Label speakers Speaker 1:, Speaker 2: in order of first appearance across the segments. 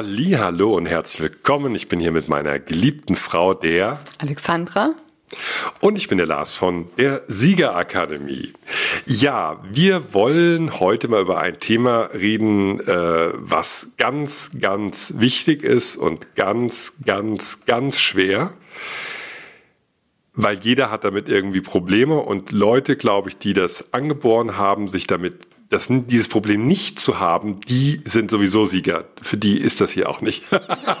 Speaker 1: Hallo und herzlich willkommen. Ich bin hier mit meiner geliebten Frau, der
Speaker 2: Alexandra.
Speaker 1: Und ich bin der Lars von der Siegerakademie. Ja, wir wollen heute mal über ein Thema reden, äh, was ganz, ganz wichtig ist und ganz, ganz, ganz schwer. Weil jeder hat damit irgendwie Probleme und Leute, glaube ich, die das angeboren haben, sich damit das, dieses Problem nicht zu haben, die sind sowieso Sieger. Für die ist das hier auch nicht.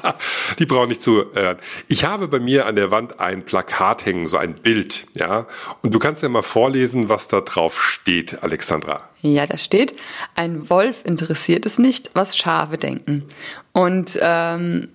Speaker 1: die brauchen nicht zu. Äh, ich habe bei mir an der Wand ein Plakat hängen, so ein Bild, ja. Und du kannst ja mal vorlesen, was da drauf steht, Alexandra.
Speaker 2: Ja, da steht: Ein Wolf interessiert es nicht, was Schafe denken. Und ähm,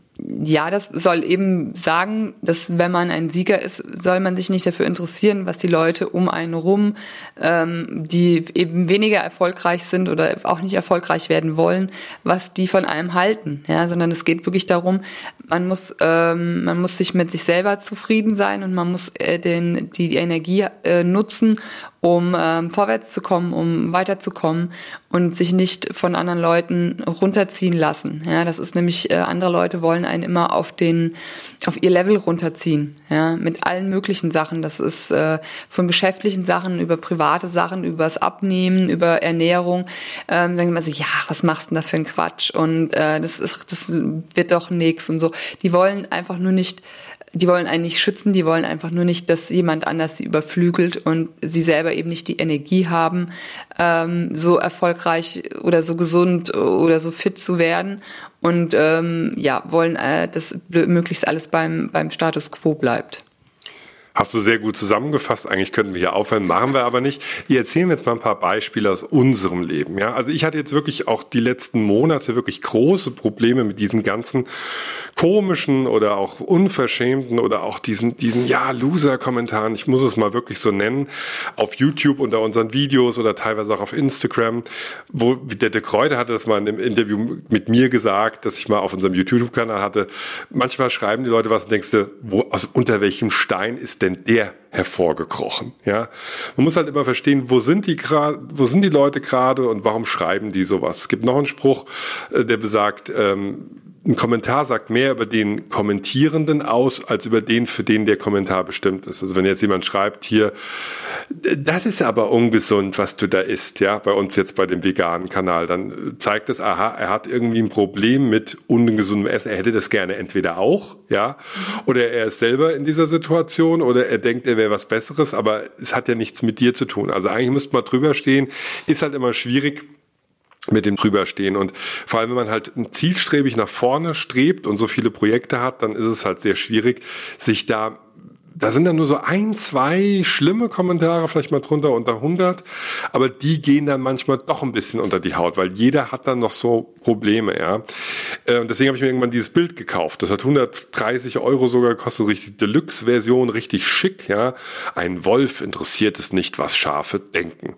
Speaker 2: ja, das soll eben sagen, dass wenn man ein Sieger ist, soll man sich nicht dafür interessieren, was die Leute um einen rum, ähm, die eben weniger erfolgreich sind oder auch nicht erfolgreich werden wollen, was die von einem halten. Ja, sondern es geht wirklich darum, man muss, ähm, man muss sich mit sich selber zufrieden sein und man muss äh, den, die, die Energie äh, nutzen, um ähm, vorwärts zu kommen, um weiterzukommen und sich nicht von anderen Leuten runterziehen lassen. Ja, das ist nämlich, äh, andere Leute wollen einen immer auf den, auf ihr Level runterziehen, ja, mit allen möglichen Sachen. Das ist äh, von geschäftlichen Sachen über private Sachen, übers Abnehmen, über Ernährung. Ähm, sagen immer so, ja, was machst du denn da für ein Quatsch? Und äh, das ist, das wird doch nix und so. Die wollen einfach nur nicht die wollen einen nicht schützen, die wollen einfach nur nicht, dass jemand anders sie überflügelt und sie selber eben nicht die Energie haben, ähm, so erfolgreich oder so gesund oder so fit zu werden und ähm, ja, wollen, äh, dass möglichst alles beim, beim Status quo bleibt.
Speaker 1: Hast du sehr gut zusammengefasst. Eigentlich könnten wir hier aufhören, machen wir aber nicht. Wir erzählen jetzt mal ein paar Beispiele aus unserem Leben. Ja, also ich hatte jetzt wirklich auch die letzten Monate wirklich große Probleme mit diesen ganzen komischen oder auch unverschämten oder auch diesen, diesen, ja, Loser-Kommentaren. Ich muss es mal wirklich so nennen. Auf YouTube unter unseren Videos oder teilweise auch auf Instagram, wo der De Kräuter hatte das mal in einem Interview mit mir gesagt, dass ich mal auf unserem YouTube-Kanal hatte. Manchmal schreiben die Leute was und denkst du, wo, aus, unter welchem Stein ist denn der hervorgekrochen? Ja, man muss halt immer verstehen, wo sind die gerade, wo sind die Leute gerade und warum schreiben die sowas? Es gibt noch einen Spruch, äh, der besagt, ähm, ein Kommentar sagt mehr über den Kommentierenden aus, als über den, für den der Kommentar bestimmt ist. Also wenn jetzt jemand schreibt hier, das ist aber ungesund, was du da isst, ja, bei uns jetzt bei dem veganen Kanal, dann zeigt es, aha, er hat irgendwie ein Problem mit ungesundem Essen. Er hätte das gerne entweder auch, ja, oder er ist selber in dieser Situation oder er denkt, er wäre was Besseres, aber es hat ja nichts mit dir zu tun. Also eigentlich müsste man drüber stehen, ist halt immer schwierig, mit dem drüberstehen. Und vor allem, wenn man halt zielstrebig nach vorne strebt und so viele Projekte hat, dann ist es halt sehr schwierig, sich da da sind dann nur so ein, zwei schlimme Kommentare vielleicht mal drunter unter 100, aber die gehen dann manchmal doch ein bisschen unter die Haut, weil jeder hat dann noch so Probleme, ja. Äh, und deswegen habe ich mir irgendwann dieses Bild gekauft. Das hat 130 Euro sogar gekostet, richtig Deluxe-Version, richtig schick, ja. Ein Wolf interessiert es nicht, was Schafe denken.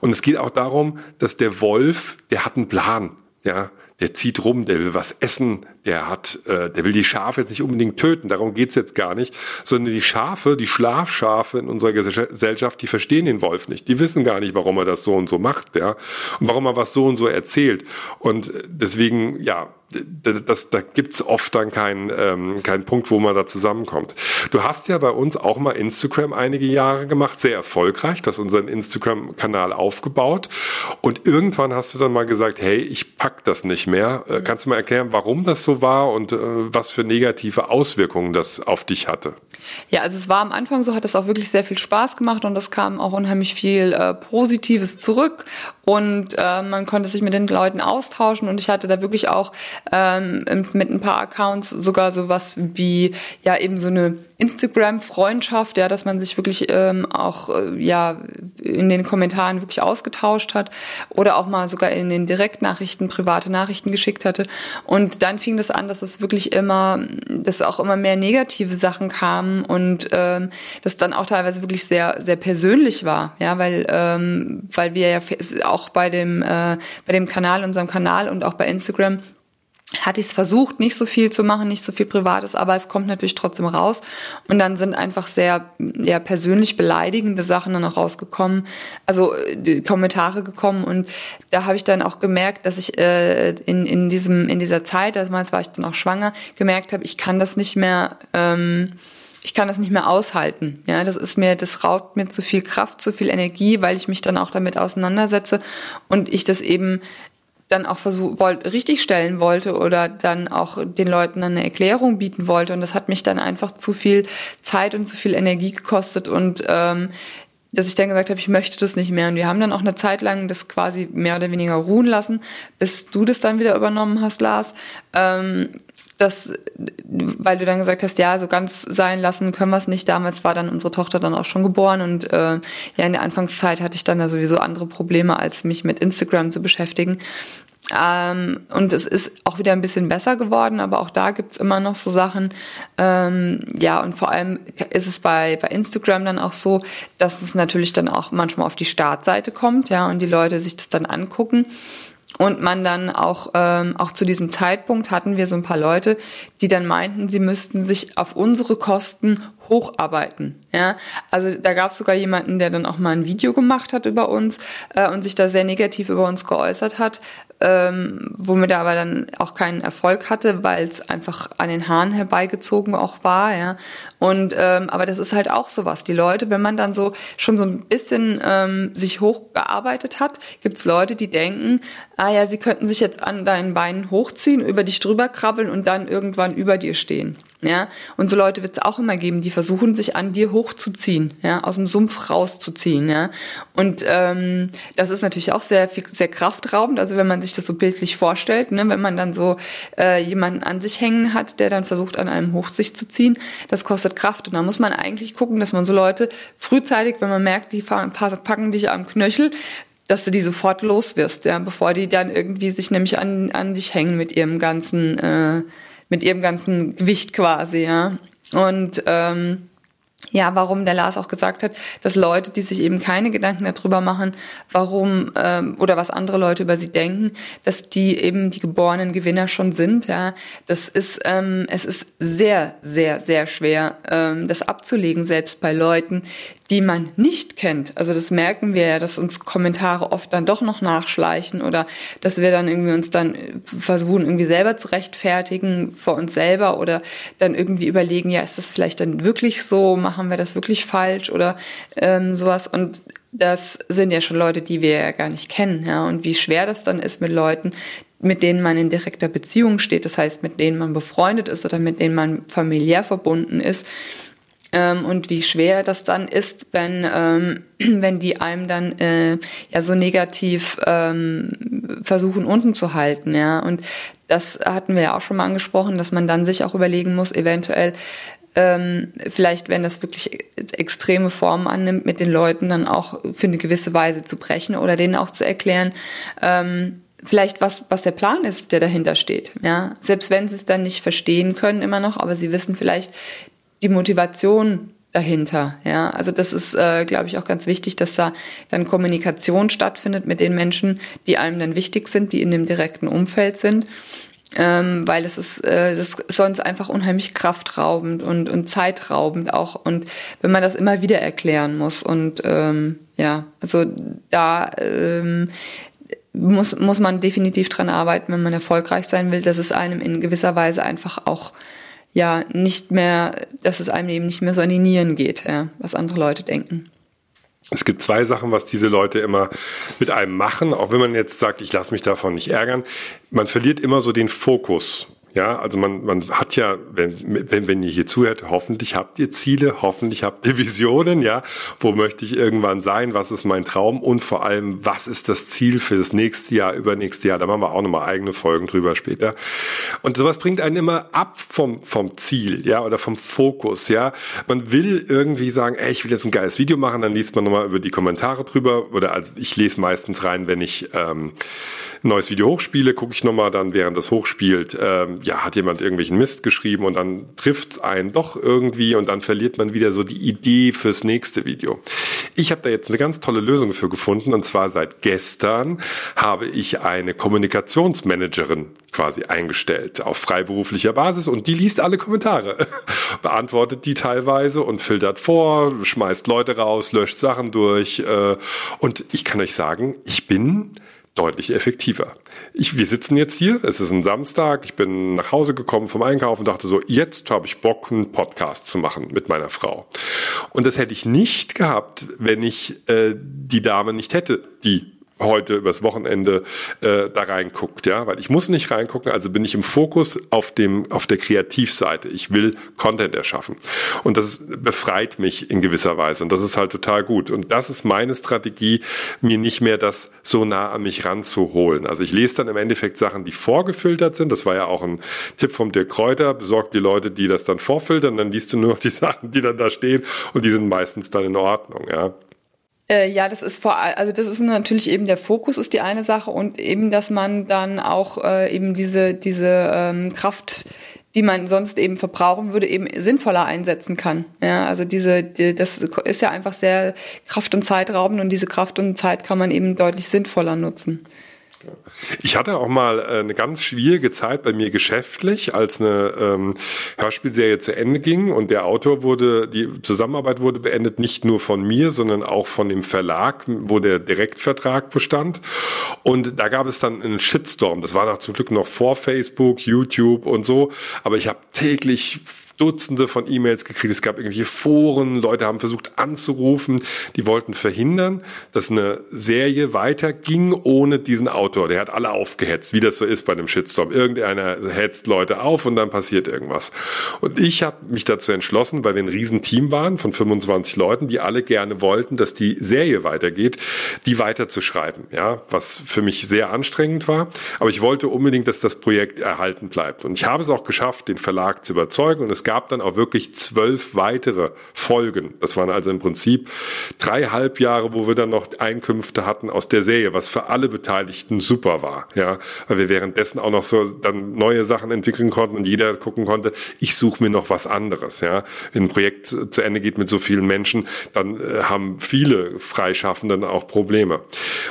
Speaker 1: Und es geht auch darum, dass der Wolf, der hat einen Plan, ja der zieht rum, der will was essen, der hat, äh, der will die Schafe jetzt nicht unbedingt töten, darum geht's jetzt gar nicht, sondern die Schafe, die Schlafschafe in unserer Gesellschaft, die verstehen den Wolf nicht. Die wissen gar nicht, warum er das so und so macht, ja, und warum er was so und so erzählt. Und deswegen, ja, das, da gibt's oft dann keinen ähm, keinen Punkt, wo man da zusammenkommt. Du hast ja bei uns auch mal Instagram einige Jahre gemacht, sehr erfolgreich, das unseren Instagram-Kanal aufgebaut. Und irgendwann hast du dann mal gesagt, hey, ich pack das nicht mehr. Äh, kannst du mal erklären, warum das so war und äh, was für negative Auswirkungen das auf dich hatte?
Speaker 2: Ja, also es war am Anfang so, hat es auch wirklich sehr viel Spaß gemacht und es kam auch unheimlich viel äh, Positives zurück und äh, man konnte sich mit den Leuten austauschen und ich hatte da wirklich auch ähm, mit ein paar Accounts sogar sowas wie ja eben so eine Instagram-Freundschaft, ja, dass man sich wirklich ähm, auch äh, ja in den Kommentaren wirklich ausgetauscht hat oder auch mal sogar in den Direktnachrichten private Nachrichten geschickt hatte. Und dann fing das an, dass es wirklich immer, dass auch immer mehr negative Sachen kamen und ähm, das dann auch teilweise wirklich sehr sehr persönlich war, ja, weil ähm, weil wir ja auch bei dem äh, bei dem Kanal, unserem Kanal und auch bei Instagram hatte ich es versucht, nicht so viel zu machen, nicht so viel Privates, aber es kommt natürlich trotzdem raus. Und dann sind einfach sehr ja, persönlich beleidigende Sachen dann auch rausgekommen, also die Kommentare gekommen. Und da habe ich dann auch gemerkt, dass ich äh, in, in, diesem, in dieser Zeit, damals war ich dann auch schwanger, gemerkt habe, ich kann das nicht mehr. Ähm, ich kann das nicht mehr aushalten. Ja, das ist mir, das raubt mir zu viel Kraft, zu viel Energie, weil ich mich dann auch damit auseinandersetze und ich das eben dann auch versuch, wollt, richtig stellen wollte oder dann auch den Leuten eine Erklärung bieten wollte. Und das hat mich dann einfach zu viel Zeit und zu viel Energie gekostet und ähm, dass ich dann gesagt habe, ich möchte das nicht mehr. Und wir haben dann auch eine Zeit lang das quasi mehr oder weniger ruhen lassen, bis du das dann wieder übernommen hast, Lars. Ähm, das, weil du dann gesagt hast, ja, so ganz sein lassen können wir es nicht. Damals war dann unsere Tochter dann auch schon geboren und äh, ja, in der Anfangszeit hatte ich dann da sowieso andere Probleme, als mich mit Instagram zu beschäftigen. Ähm, und es ist auch wieder ein bisschen besser geworden, aber auch da gibt's immer noch so Sachen. Ähm, ja, und vor allem ist es bei, bei Instagram dann auch so, dass es natürlich dann auch manchmal auf die Startseite kommt, ja, und die Leute sich das dann angucken. Und man dann auch, ähm, auch zu diesem Zeitpunkt hatten wir so ein paar Leute, die dann meinten, sie müssten sich auf unsere Kosten hocharbeiten. Ja, also da gab es sogar jemanden, der dann auch mal ein Video gemacht hat über uns äh, und sich da sehr negativ über uns geäußert hat, ähm, womit er aber dann auch keinen Erfolg hatte, weil es einfach an den Haaren herbeigezogen auch war, ja. Und ähm, aber das ist halt auch sowas. Die Leute, wenn man dann so schon so ein bisschen ähm, sich hochgearbeitet hat, gibt's Leute, die denken, ah ja, sie könnten sich jetzt an deinen Beinen hochziehen, über dich drüber krabbeln und dann irgendwann über dir stehen. Ja, und so Leute wird es auch immer geben, die versuchen, sich an dir hochzuziehen, ja, aus dem Sumpf rauszuziehen, ja. Und ähm, das ist natürlich auch sehr sehr kraftraubend. Also wenn man sich das so bildlich vorstellt, ne, wenn man dann so äh, jemanden an sich hängen hat, der dann versucht, an einem hoch sich zu ziehen, das kostet Kraft. Und da muss man eigentlich gucken, dass man so Leute frühzeitig, wenn man merkt, die packen dich am Knöchel, dass du die sofort los wirst, ja, bevor die dann irgendwie sich nämlich an, an dich hängen mit ihrem ganzen äh, mit ihrem ganzen Gewicht quasi, ja. Und ähm, ja, warum der Lars auch gesagt hat, dass Leute, die sich eben keine Gedanken darüber machen, warum ähm, oder was andere Leute über sie denken, dass die eben die geborenen Gewinner schon sind. Ja, das ist ähm, es ist sehr sehr sehr schwer, ähm, das abzulegen, selbst bei Leuten, die man nicht kennt. Also das merken wir ja, dass uns Kommentare oft dann doch noch nachschleichen oder dass wir dann irgendwie uns dann versuchen, irgendwie selber zu rechtfertigen vor uns selber oder dann irgendwie überlegen, ja, ist das vielleicht dann wirklich so, machen wir das wirklich falsch oder ähm, sowas. Und das sind ja schon Leute, die wir ja gar nicht kennen, ja. Und wie schwer das dann ist mit Leuten, mit denen man in direkter Beziehung steht, das heißt, mit denen man befreundet ist oder mit denen man familiär verbunden ist ähm, und wie schwer das dann ist, wenn, ähm, wenn die einem dann äh, ja so negativ ähm, versuchen unten zu halten, ja. Und das hatten wir ja auch schon mal angesprochen, dass man dann sich auch überlegen muss, eventuell ähm, vielleicht, wenn das wirklich extreme Formen annimmt, mit den Leuten dann auch für eine gewisse Weise zu brechen oder denen auch zu erklären, ähm, vielleicht was, was der Plan ist, der dahinter steht. Ja, selbst wenn sie es dann nicht verstehen können immer noch, aber sie wissen vielleicht, die Motivation dahinter. Ja, also das ist, äh, glaube ich, auch ganz wichtig, dass da dann Kommunikation stattfindet mit den Menschen, die einem dann wichtig sind, die in dem direkten Umfeld sind. Ähm, weil das ist, äh, das ist sonst einfach unheimlich kraftraubend und, und zeitraubend auch. Und wenn man das immer wieder erklären muss und ähm, ja, also da ähm, muss, muss man definitiv dran arbeiten, wenn man erfolgreich sein will, dass es einem in gewisser Weise einfach auch ja nicht mehr, dass es einem eben nicht mehr so an die Nieren geht, ja, was andere Leute denken.
Speaker 1: Es gibt zwei Sachen, was diese Leute immer mit einem machen, auch wenn man jetzt sagt, ich lasse mich davon nicht ärgern. Man verliert immer so den Fokus. Ja, also man, man hat ja, wenn, wenn, wenn ihr hier zuhört, hoffentlich habt ihr Ziele, hoffentlich habt ihr Visionen, ja. Wo möchte ich irgendwann sein? Was ist mein Traum? Und vor allem, was ist das Ziel für das nächste Jahr, übernächste Jahr? Da machen wir auch nochmal eigene Folgen drüber später. Und sowas bringt einen immer ab vom, vom Ziel, ja, oder vom Fokus, ja. Man will irgendwie sagen, ey, ich will jetzt ein geiles Video machen, dann liest man nochmal über die Kommentare drüber, oder also ich lese meistens rein, wenn ich, ähm, neues Video hochspiele, gucke ich nochmal dann, während das hochspielt, ähm, ja, hat jemand irgendwelchen Mist geschrieben und dann trifft's einen doch irgendwie und dann verliert man wieder so die Idee fürs nächste Video. Ich habe da jetzt eine ganz tolle Lösung für gefunden und zwar seit gestern habe ich eine Kommunikationsmanagerin quasi eingestellt auf freiberuflicher Basis und die liest alle Kommentare, beantwortet die teilweise und filtert vor, schmeißt Leute raus, löscht Sachen durch äh, und ich kann euch sagen, ich bin deutlich effektiver. Ich, wir sitzen jetzt hier, es ist ein Samstag, ich bin nach Hause gekommen vom Einkaufen und dachte so, jetzt habe ich Bock, einen Podcast zu machen mit meiner Frau. Und das hätte ich nicht gehabt, wenn ich äh, die Dame nicht hätte, die heute übers Wochenende äh, da reinguckt, ja, weil ich muss nicht reingucken, also bin ich im Fokus auf dem auf der Kreativseite. Ich will Content erschaffen und das befreit mich in gewisser Weise und das ist halt total gut und das ist meine Strategie, mir nicht mehr das so nah an mich ranzuholen. Also ich lese dann im Endeffekt Sachen, die vorgefiltert sind. Das war ja auch ein Tipp vom Dirk Kräuter. Besorgt die Leute, die das dann vorfiltern, dann liest du nur noch die Sachen, die dann da stehen und die sind meistens dann in Ordnung, ja.
Speaker 2: Äh, ja, das ist vor also das ist natürlich eben der Fokus ist die eine Sache und eben, dass man dann auch äh, eben diese diese ähm, Kraft, die man sonst eben verbrauchen würde, eben sinnvoller einsetzen kann. Ja, also diese die, das ist ja einfach sehr kraft- und zeitraubend und diese Kraft und Zeit kann man eben deutlich sinnvoller nutzen.
Speaker 1: Ich hatte auch mal äh, eine ganz schwierige Zeit bei mir geschäftlich, als eine ähm, Hörspielserie zu Ende ging und der Autor wurde, die Zusammenarbeit wurde beendet, nicht nur von mir, sondern auch von dem Verlag, wo der Direktvertrag bestand. Und da gab es dann einen Shitstorm. Das war zum Glück noch vor Facebook, YouTube und so. Aber ich habe täglich Dutzende von E-Mails gekriegt. Es gab irgendwelche Foren, Leute haben versucht anzurufen, die wollten verhindern, dass eine Serie weiterging ohne diesen Autor. Der hat alle aufgehetzt, wie das so ist bei einem Shitstorm. Irgendeiner hetzt Leute auf und dann passiert irgendwas. Und ich habe mich dazu entschlossen, weil wir ein Riesenteam waren von 25 Leuten, die alle gerne wollten, dass die Serie weitergeht, die weiterzuschreiben. Ja, was für mich sehr anstrengend war. Aber ich wollte unbedingt, dass das Projekt erhalten bleibt. Und ich habe es auch geschafft, den Verlag zu überzeugen und es gab dann auch wirklich zwölf weitere Folgen. Das waren also im Prinzip drei Halbjahre, wo wir dann noch Einkünfte hatten aus der Serie, was für alle Beteiligten super war. Ja, weil wir währenddessen auch noch so dann neue Sachen entwickeln konnten und jeder gucken konnte, ich suche mir noch was anderes. Ja, wenn ein Projekt zu Ende geht mit so vielen Menschen, dann äh, haben viele Freischaffenden auch Probleme.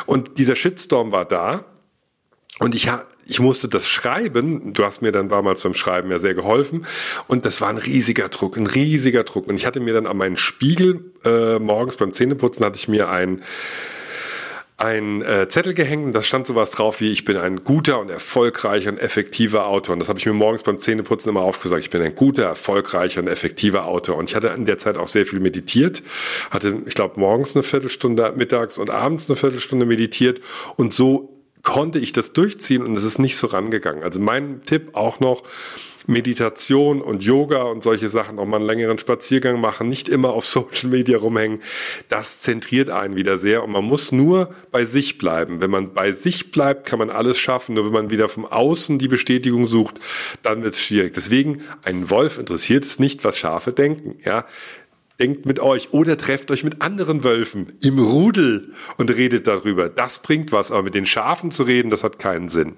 Speaker 1: Und dieser Shitstorm war da. Und ich, ich musste das schreiben. Du hast mir dann damals beim Schreiben ja sehr geholfen. Und das war ein riesiger Druck, ein riesiger Druck. Und ich hatte mir dann an meinen Spiegel äh, morgens beim Zähneputzen hatte ich mir ein ein äh, Zettel gehängt und da stand sowas drauf wie ich bin ein guter und erfolgreicher und effektiver Autor und das habe ich mir morgens beim Zähneputzen immer aufgesagt ich bin ein guter erfolgreicher und effektiver Autor und ich hatte in der Zeit auch sehr viel meditiert hatte ich glaube morgens eine Viertelstunde mittags und abends eine Viertelstunde meditiert und so konnte ich das durchziehen und es ist nicht so rangegangen. Also mein Tipp auch noch, Meditation und Yoga und solche Sachen, auch mal einen längeren Spaziergang machen, nicht immer auf Social Media rumhängen, das zentriert einen wieder sehr und man muss nur bei sich bleiben. Wenn man bei sich bleibt, kann man alles schaffen, nur wenn man wieder vom Außen die Bestätigung sucht, dann wird es schwierig. Deswegen, ein Wolf interessiert es nicht, was Schafe denken, ja denkt mit euch oder trefft euch mit anderen Wölfen im Rudel und redet darüber. Das bringt was, aber mit den Schafen zu reden, das hat keinen Sinn.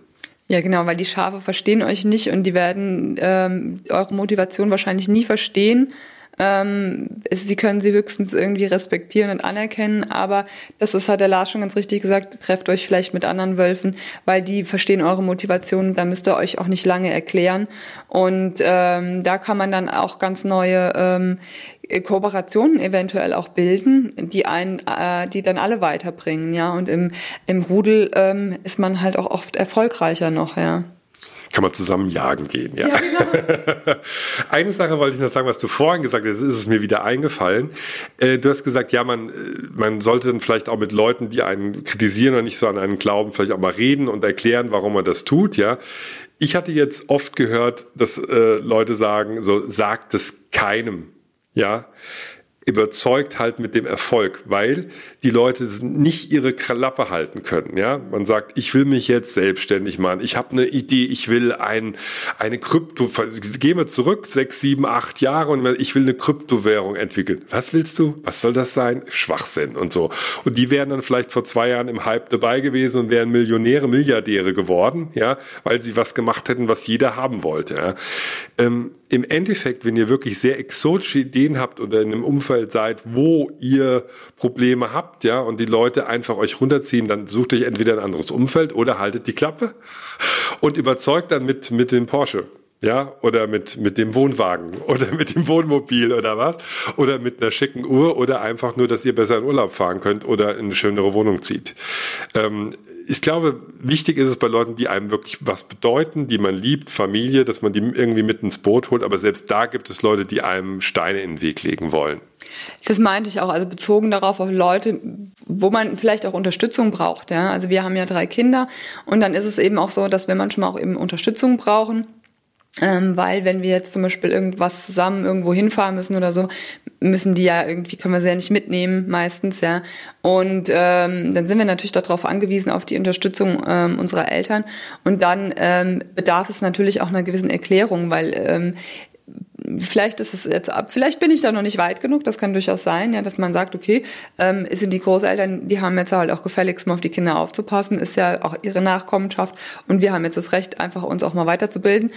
Speaker 2: Ja, genau, weil die Schafe verstehen euch nicht und die werden ähm, eure Motivation wahrscheinlich nie verstehen. Ähm, sie können sie höchstens irgendwie respektieren und anerkennen, aber das ist, hat der Lars schon ganz richtig gesagt, trefft euch vielleicht mit anderen Wölfen, weil die verstehen eure Motivation, da müsst ihr euch auch nicht lange erklären. Und ähm, da kann man dann auch ganz neue ähm, Kooperationen eventuell auch bilden, die einen, äh, die dann alle weiterbringen, ja. Und im, im Rudel ähm, ist man halt auch oft erfolgreicher noch, ja
Speaker 1: kann man zusammen jagen gehen. Ja. ja genau. Eine Sache wollte ich noch sagen, was du vorhin gesagt hast, ist es mir wieder eingefallen. Äh, du hast gesagt, ja, man, äh, man sollte dann vielleicht auch mit Leuten, die einen kritisieren oder nicht so an einen glauben, vielleicht auch mal reden und erklären, warum man das tut, ja. Ich hatte jetzt oft gehört, dass äh, Leute sagen, so sagt es keinem ja, überzeugt halt mit dem Erfolg, weil die Leute nicht ihre Klappe halten können. Ja, man sagt, ich will mich jetzt selbstständig machen. Ich habe eine Idee. Ich will ein eine Krypto. Gehen wir zurück sechs, sieben, acht Jahre und ich will eine Kryptowährung entwickeln. Was willst du? Was soll das sein? Schwachsinn und so. Und die wären dann vielleicht vor zwei Jahren im Hype dabei gewesen und wären Millionäre, Milliardäre geworden, ja, weil sie was gemacht hätten, was jeder haben wollte. Ja. Ähm, Im Endeffekt, wenn ihr wirklich sehr exotische Ideen habt oder in einem Umfeld seid, wo ihr Probleme habt, ja, und die Leute einfach euch runterziehen, dann sucht euch entweder ein anderes Umfeld oder haltet die Klappe und überzeugt dann mit, mit dem Porsche ja, oder mit, mit dem Wohnwagen oder mit dem Wohnmobil oder was, oder mit einer schicken Uhr oder einfach nur, dass ihr besser in Urlaub fahren könnt oder in eine schönere Wohnung zieht. Ähm, ich glaube, wichtig ist es bei Leuten, die einem wirklich was bedeuten, die man liebt, Familie, dass man die irgendwie mit ins Boot holt, aber selbst da gibt es Leute, die einem Steine in den Weg legen wollen.
Speaker 2: Das meinte ich auch, also bezogen darauf auf Leute, wo man vielleicht auch Unterstützung braucht. Ja? Also wir haben ja drei Kinder und dann ist es eben auch so, dass wenn man schon mal auch eben Unterstützung brauchen, ähm, weil wenn wir jetzt zum Beispiel irgendwas zusammen irgendwo hinfahren müssen oder so, müssen die ja irgendwie, können wir sie ja nicht mitnehmen meistens, ja. Und ähm, dann sind wir natürlich darauf angewiesen, auf die Unterstützung ähm, unserer Eltern. Und dann ähm, bedarf es natürlich auch einer gewissen Erklärung, weil ähm, vielleicht ist es jetzt ab, vielleicht bin ich da noch nicht weit genug, das kann durchaus sein, ja, dass man sagt, okay, ähm, sind die Großeltern, die haben jetzt halt auch gefälligst mal auf die Kinder aufzupassen, ist ja auch ihre Nachkommenschaft und wir haben jetzt das Recht, einfach uns auch mal weiterzubilden.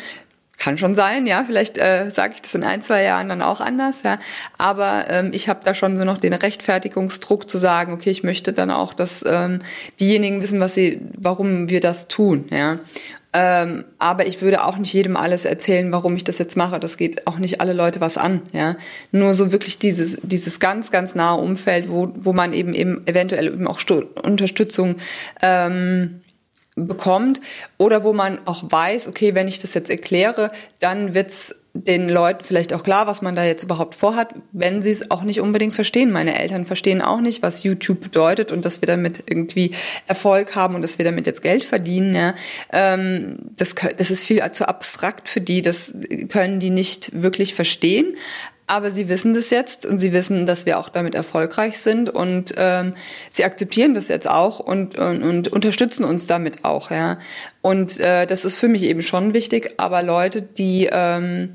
Speaker 2: Kann schon sein, ja. Vielleicht äh, sage ich das in ein, zwei Jahren dann auch anders, ja. Aber ähm, ich habe da schon so noch den Rechtfertigungsdruck zu sagen, okay, ich möchte dann auch, dass ähm, diejenigen wissen, was sie, warum wir das tun, ja. Ähm, aber ich würde auch nicht jedem alles erzählen, warum ich das jetzt mache. Das geht auch nicht alle Leute was an, ja. Nur so wirklich dieses, dieses ganz, ganz nahe Umfeld, wo, wo man eben eben eventuell eben auch Stu Unterstützung ähm, bekommt oder wo man auch weiß, okay, wenn ich das jetzt erkläre, dann wird's den Leuten vielleicht auch klar, was man da jetzt überhaupt vorhat, wenn sie es auch nicht unbedingt verstehen. Meine Eltern verstehen auch nicht, was YouTube bedeutet und dass wir damit irgendwie Erfolg haben und dass wir damit jetzt Geld verdienen. Ja. Ähm, das, das ist viel zu abstrakt für die, das können die nicht wirklich verstehen. Aber sie wissen das jetzt und sie wissen, dass wir auch damit erfolgreich sind und ähm, sie akzeptieren das jetzt auch und, und, und unterstützen uns damit auch, ja. Und äh, das ist für mich eben schon wichtig. Aber Leute, die ähm,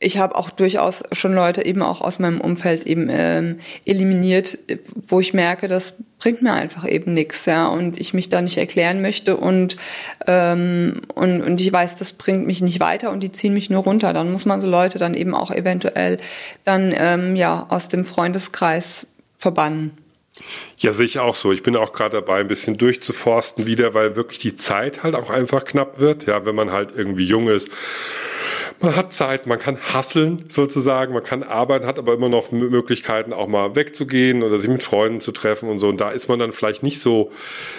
Speaker 2: ich habe auch durchaus schon Leute eben auch aus meinem Umfeld eben ähm, eliminiert, wo ich merke, das bringt mir einfach eben nichts, ja, und ich mich da nicht erklären möchte und ähm, und und ich weiß, das bringt mich nicht weiter und die ziehen mich nur runter. Dann muss man so Leute dann eben auch eventuell dann ähm, ja aus dem Freundeskreis verbannen.
Speaker 1: Ja, sehe ich auch so. Ich bin auch gerade dabei, ein bisschen durchzuforsten wieder, weil wirklich die Zeit halt auch einfach knapp wird. Ja, wenn man halt irgendwie jung ist man hat Zeit, man kann hasseln sozusagen, man kann arbeiten, hat aber immer noch Möglichkeiten auch mal wegzugehen oder sich mit Freunden zu treffen und so. Und da ist man dann vielleicht nicht so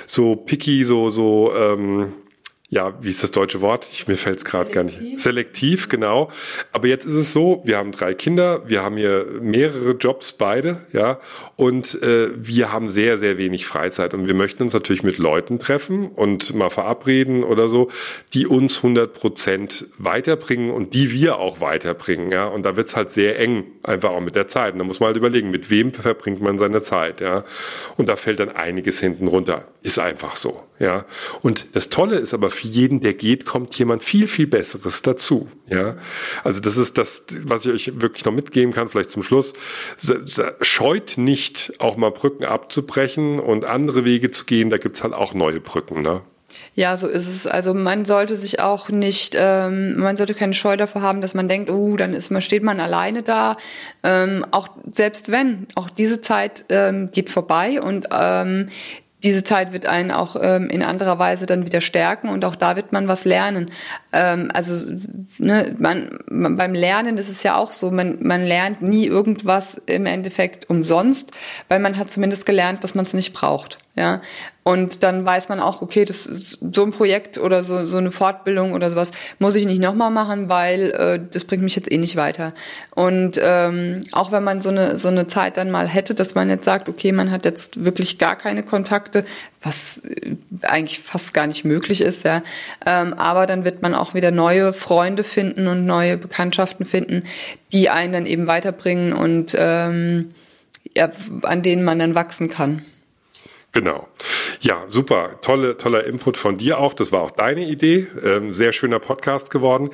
Speaker 1: so picky, so so ähm, ja, wie ist das deutsche Wort? Ich, mir fällt es gerade gar nicht. Selektiv, genau. Aber jetzt ist es so, wir haben drei Kinder, wir haben hier mehrere Jobs beide, ja, und äh, wir haben sehr, sehr wenig Freizeit und wir möchten uns natürlich mit Leuten treffen und mal verabreden oder so, die uns 100 Prozent weiterbringen und die wir auch weiterbringen, ja. Und da wird's halt sehr eng, einfach auch mit der Zeit. Und da muss man halt überlegen, mit wem verbringt man seine Zeit, ja. Und da fällt dann einiges hinten runter. Ist einfach so, ja. Und das Tolle ist aber für jeden, der geht, kommt jemand viel, viel Besseres dazu. Ja, also das ist das, was ich euch wirklich noch mitgeben kann, vielleicht zum Schluss. Scheut nicht, auch mal Brücken abzubrechen und andere Wege zu gehen. Da gibt's halt auch neue Brücken. Ne?
Speaker 2: Ja, so ist es. Also man sollte sich auch nicht, ähm, man sollte keine Scheu davor haben, dass man denkt, oh, dann ist man, steht man alleine da. Ähm, auch selbst wenn, auch diese Zeit ähm, geht vorbei und ähm, diese Zeit wird einen auch ähm, in anderer Weise dann wieder stärken und auch da wird man was lernen. Ähm, also ne, man, man, beim Lernen ist es ja auch so, man, man lernt nie irgendwas im Endeffekt umsonst, weil man hat zumindest gelernt, dass man es nicht braucht. Ja. Und dann weiß man auch, okay, das so ein Projekt oder so, so eine Fortbildung oder sowas muss ich nicht nochmal machen, weil äh, das bringt mich jetzt eh nicht weiter. Und ähm, auch wenn man so eine, so eine Zeit dann mal hätte, dass man jetzt sagt, okay, man hat jetzt wirklich gar keine Kontakte, was äh, eigentlich fast gar nicht möglich ist, ja. Ähm, aber dann wird man auch wieder neue Freunde finden und neue Bekanntschaften finden, die einen dann eben weiterbringen und ähm, ja, an denen man dann wachsen kann.
Speaker 1: Genau. Ja, super. Tolle, toller Input von dir auch. Das war auch deine Idee. Ähm, sehr schöner Podcast geworden.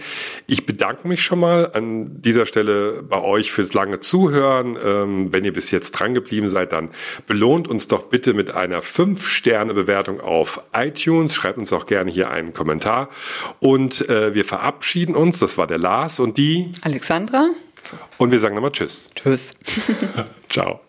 Speaker 1: Ich bedanke mich schon mal an dieser Stelle bei euch fürs lange Zuhören. Ähm, wenn ihr bis jetzt dran geblieben seid, dann belohnt uns doch bitte mit einer 5-Sterne-Bewertung auf iTunes. Schreibt uns auch gerne hier einen Kommentar. Und äh, wir verabschieden uns. Das war der Lars und die
Speaker 2: Alexandra.
Speaker 1: Und wir sagen nochmal Tschüss.
Speaker 2: Tschüss.
Speaker 1: Ciao.